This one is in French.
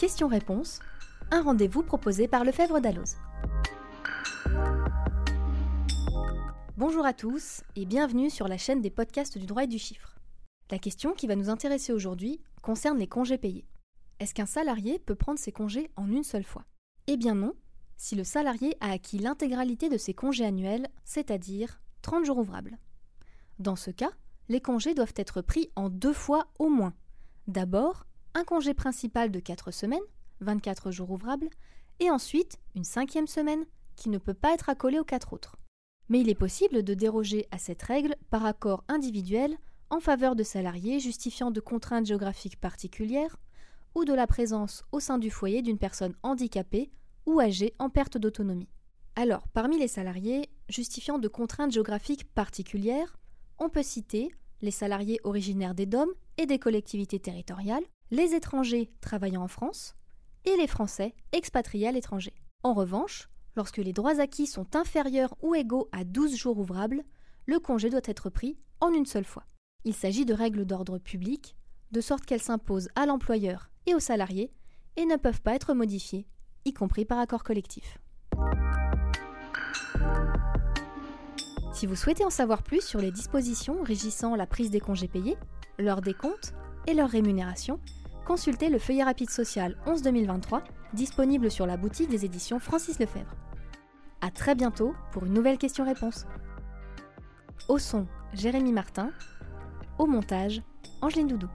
Question-réponse, un rendez-vous proposé par Lefebvre d'Alloz. Bonjour à tous et bienvenue sur la chaîne des podcasts du droit et du chiffre. La question qui va nous intéresser aujourd'hui concerne les congés payés. Est-ce qu'un salarié peut prendre ses congés en une seule fois? Eh bien non, si le salarié a acquis l'intégralité de ses congés annuels, c'est-à-dire 30 jours ouvrables. Dans ce cas, les congés doivent être pris en deux fois au moins. D'abord, un congé principal de 4 semaines, 24 jours ouvrables, et ensuite une cinquième semaine qui ne peut pas être accolée aux quatre autres. Mais il est possible de déroger à cette règle par accord individuel en faveur de salariés justifiant de contraintes géographiques particulières ou de la présence au sein du foyer d'une personne handicapée ou âgée en perte d'autonomie. Alors, parmi les salariés justifiant de contraintes géographiques particulières, on peut citer les salariés originaires des DOM et des collectivités territoriales, les étrangers travaillant en France et les Français expatriés à l'étranger. En revanche, lorsque les droits acquis sont inférieurs ou égaux à 12 jours ouvrables, le congé doit être pris en une seule fois. Il s'agit de règles d'ordre public, de sorte qu'elles s'imposent à l'employeur et aux salariés et ne peuvent pas être modifiées, y compris par accord collectif. Si vous souhaitez en savoir plus sur les dispositions régissant la prise des congés payés, leur décompte et leur rémunération, consultez le feuillet rapide social 11-2023, disponible sur la boutique des éditions Francis Lefebvre. A très bientôt pour une nouvelle question-réponse. Au son, Jérémy Martin. Au montage, Angeline Doudou.